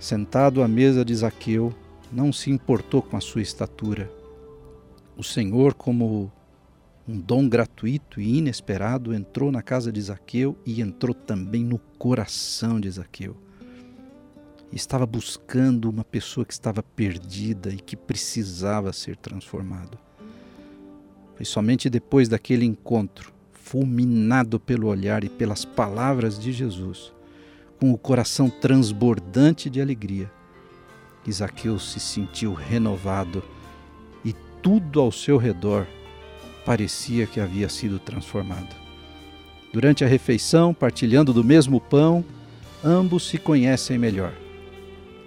sentado à mesa de Zaqueu, não se importou com a sua estatura. O Senhor, como um dom gratuito e inesperado entrou na casa de Zaqueu e entrou também no coração de Zaqueu. Estava buscando uma pessoa que estava perdida e que precisava ser transformado. Foi somente depois daquele encontro, fulminado pelo olhar e pelas palavras de Jesus, com o coração transbordante de alegria, que se sentiu renovado tudo ao seu redor parecia que havia sido transformado. Durante a refeição, partilhando do mesmo pão, ambos se conhecem melhor.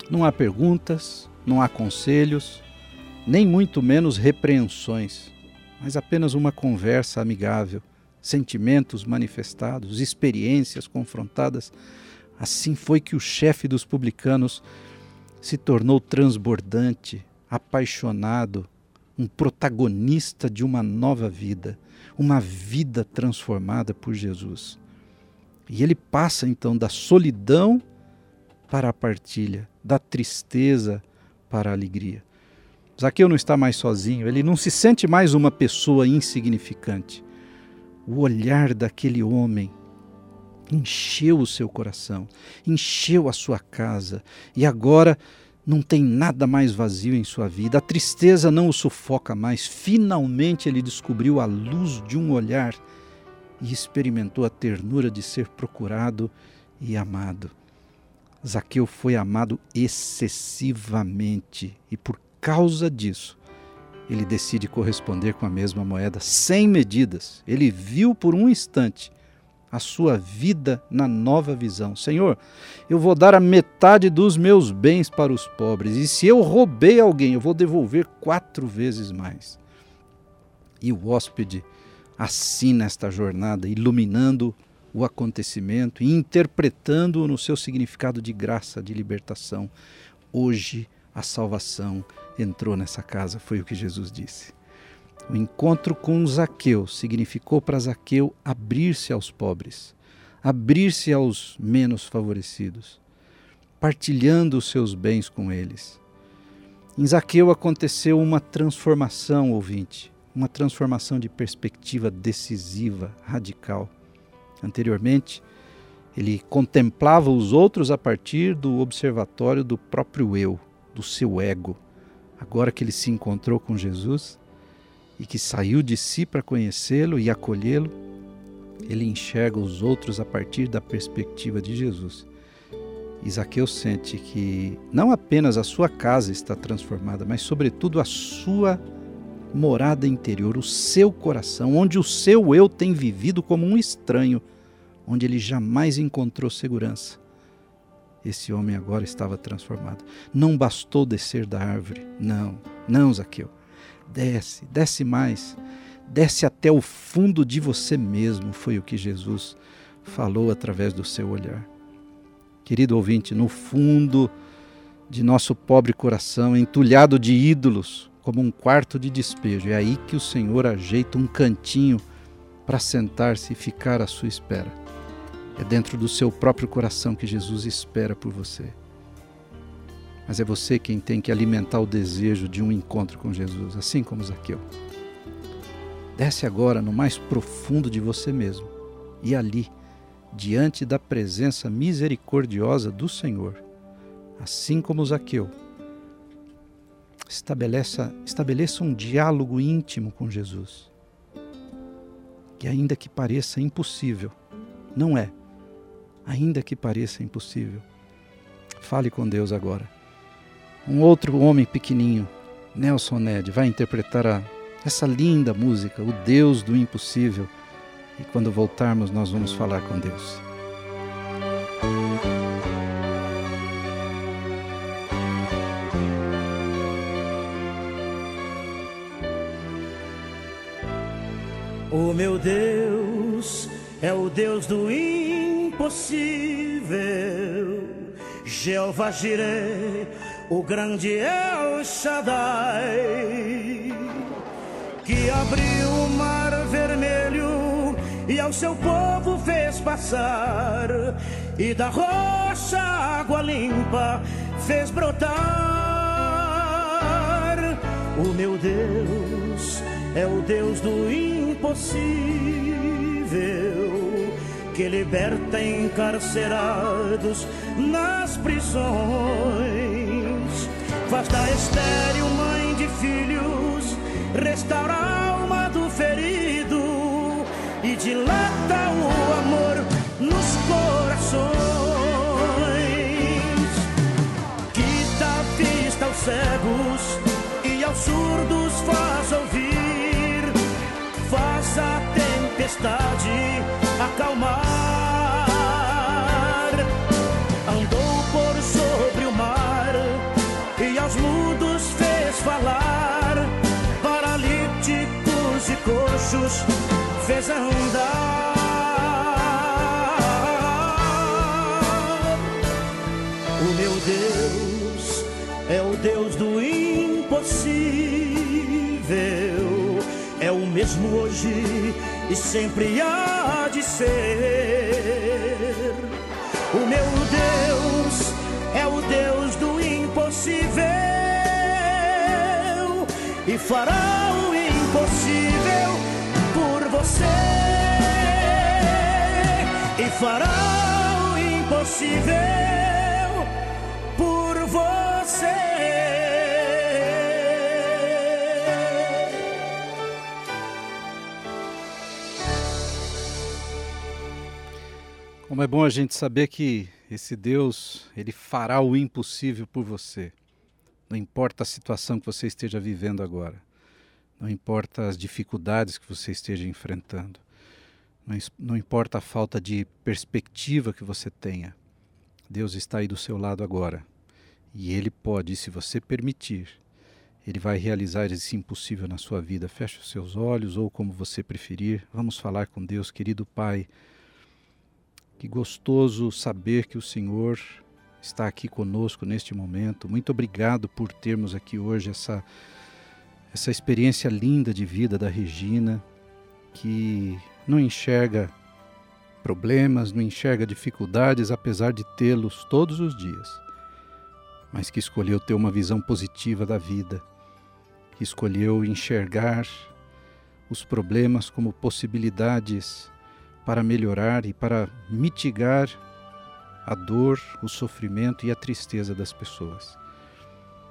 Não há perguntas, não há conselhos, nem muito menos repreensões, mas apenas uma conversa amigável, sentimentos manifestados, experiências confrontadas. Assim foi que o chefe dos publicanos se tornou transbordante, apaixonado, um protagonista de uma nova vida, uma vida transformada por Jesus. E ele passa então da solidão para a partilha, da tristeza para a alegria. Zaqueu não está mais sozinho, ele não se sente mais uma pessoa insignificante. O olhar daquele homem encheu o seu coração, encheu a sua casa, e agora não tem nada mais vazio em sua vida, a tristeza não o sufoca mais. Finalmente ele descobriu a luz de um olhar e experimentou a ternura de ser procurado e amado. Zaqueu foi amado excessivamente e por causa disso ele decide corresponder com a mesma moeda, sem medidas. Ele viu por um instante a sua vida na nova visão. Senhor, eu vou dar a metade dos meus bens para os pobres, e se eu roubei alguém, eu vou devolver quatro vezes mais. E o hóspede assina esta jornada, iluminando o acontecimento e interpretando-o no seu significado de graça, de libertação. Hoje a salvação entrou nessa casa, foi o que Jesus disse. O encontro com Zaqueu significou para Zaqueu abrir-se aos pobres, abrir-se aos menos favorecidos, partilhando os seus bens com eles. Em Zaqueu aconteceu uma transformação, ouvinte, uma transformação de perspectiva decisiva, radical. Anteriormente, ele contemplava os outros a partir do observatório do próprio eu, do seu ego. Agora que ele se encontrou com Jesus e que saiu de si para conhecê-lo e acolhê-lo, ele enxerga os outros a partir da perspectiva de Jesus. Isaqueu sente que não apenas a sua casa está transformada, mas, sobretudo, a sua morada interior, o seu coração, onde o seu eu tem vivido como um estranho onde ele jamais encontrou segurança. Esse homem agora estava transformado. Não bastou descer da árvore. Não, não, Zaqueu. Desce, desce mais. Desce até o fundo de você mesmo, foi o que Jesus falou através do seu olhar. Querido ouvinte, no fundo de nosso pobre coração, entulhado de ídolos, como um quarto de despejo, é aí que o Senhor ajeita um cantinho para sentar-se e ficar à sua espera. É dentro do seu próprio coração que Jesus espera por você. Mas é você quem tem que alimentar o desejo de um encontro com Jesus, assim como Zaqueu. Desce agora no mais profundo de você mesmo e ali, diante da presença misericordiosa do Senhor, assim como Zaqueu, estabeleça, estabeleça um diálogo íntimo com Jesus. Que ainda que pareça impossível, não é ainda que pareça impossível. Fale com Deus agora. Um outro homem pequenininho, Nelson Ned, vai interpretar a, essa linda música, O Deus do Impossível. E quando voltarmos, nós vamos falar com Deus. O meu Deus é o Deus do impossível. Jeová Jireh, o grande El Shaddai, que abriu o mar vermelho e ao seu povo fez passar, e da rocha água limpa fez brotar. O meu Deus é o Deus do impossível que liberta encarcerados nas prisões. Faz da estéril mãe de filhos, restaura a alma do ferido e dilata o amor nos corações. Quita a vista aos cegos e aos surdos faz ouvir. Faz a tempestade acalmar. Fez andar. O meu Deus é o Deus do impossível. É o mesmo hoje e sempre há de ser. O meu Deus é o Deus do impossível e fará você. E fará o impossível Como é bom a gente saber que esse Deus, ele fará o impossível por você. Não importa a situação que você esteja vivendo agora. Não importa as dificuldades que você esteja enfrentando. Não, não importa a falta de perspectiva que você tenha. Deus está aí do seu lado agora. E Ele pode, se você permitir, Ele vai realizar esse impossível na sua vida. Feche os seus olhos ou como você preferir. Vamos falar com Deus, querido Pai. Que gostoso saber que o Senhor está aqui conosco neste momento. Muito obrigado por termos aqui hoje essa, essa experiência linda de vida da Regina, que não enxerga problemas, não enxerga dificuldades, apesar de tê-los todos os dias, mas que escolheu ter uma visão positiva da vida, que escolheu enxergar os problemas como possibilidades para melhorar e para mitigar a dor, o sofrimento e a tristeza das pessoas.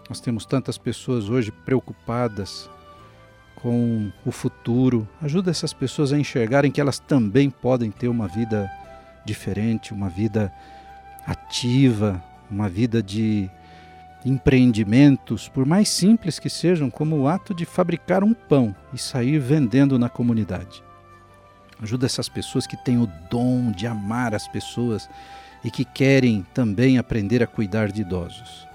Nós temos tantas pessoas hoje preocupadas com o futuro. Ajuda essas pessoas a enxergarem que elas também podem ter uma vida diferente, uma vida ativa, uma vida de empreendimentos, por mais simples que sejam, como o ato de fabricar um pão e sair vendendo na comunidade. Ajuda essas pessoas que têm o dom de amar as pessoas e que querem também aprender a cuidar de idosos.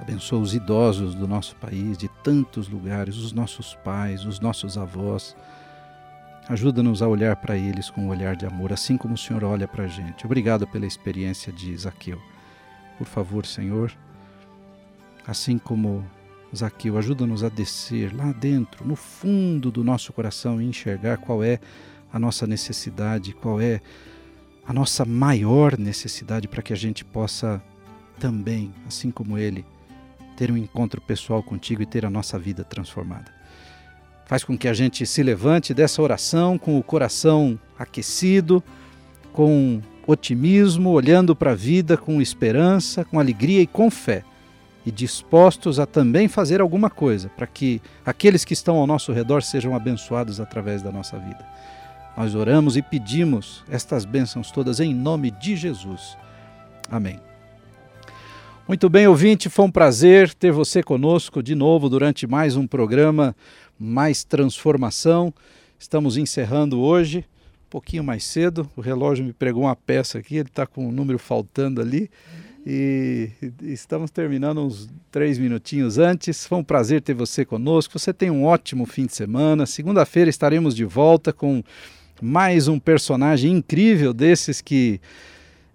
Abençoa os idosos do nosso país, de tantos lugares, os nossos pais, os nossos avós. Ajuda-nos a olhar para eles com um olhar de amor, assim como o Senhor olha para a gente. Obrigado pela experiência de Zaqueu. Por favor, Senhor, assim como Zaqueu, ajuda-nos a descer lá dentro, no fundo do nosso coração e enxergar qual é a nossa necessidade, qual é a nossa maior necessidade para que a gente possa também, assim como ele, ter um encontro pessoal contigo e ter a nossa vida transformada. Faz com que a gente se levante dessa oração com o coração aquecido, com otimismo, olhando para a vida com esperança, com alegria e com fé, e dispostos a também fazer alguma coisa para que aqueles que estão ao nosso redor sejam abençoados através da nossa vida. Nós oramos e pedimos estas bênçãos todas em nome de Jesus. Amém. Muito bem, ouvinte, foi um prazer ter você conosco de novo durante mais um programa Mais Transformação. Estamos encerrando hoje, um pouquinho mais cedo. O relógio me pregou uma peça aqui, ele está com um número faltando ali. E estamos terminando uns três minutinhos antes. Foi um prazer ter você conosco. Você tem um ótimo fim de semana. Segunda-feira estaremos de volta com mais um personagem incrível desses que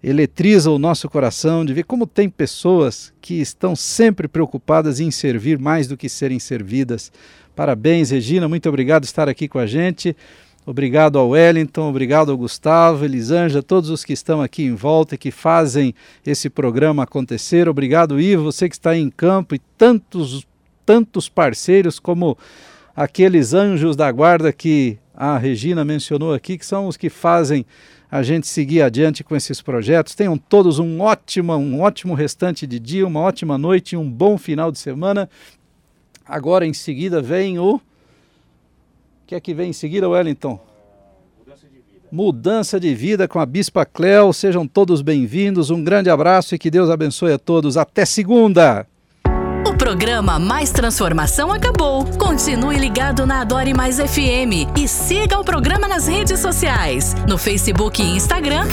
eletriza o nosso coração, de ver como tem pessoas que estão sempre preocupadas em servir mais do que serem servidas. Parabéns, Regina, muito obrigado por estar aqui com a gente. Obrigado ao Wellington, obrigado ao Gustavo, Elisângela, todos os que estão aqui em volta e que fazem esse programa acontecer. Obrigado, Ivo, você que está em campo e tantos, tantos parceiros como aqueles anjos da guarda que a Regina mencionou aqui, que são os que fazem a gente seguir adiante com esses projetos. Tenham todos um ótimo, um ótimo restante de dia, uma ótima noite e um bom final de semana. Agora em seguida vem o. O que é que vem em seguida, Wellington? Mudança de vida. Mudança de vida com a Bispa Cléo. Sejam todos bem-vindos. Um grande abraço e que Deus abençoe a todos. Até segunda! O programa Mais Transformação acabou. Continue ligado na Adore Mais FM e siga o programa nas redes sociais, no Facebook e Instagram,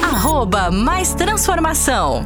arroba Mais Transformação.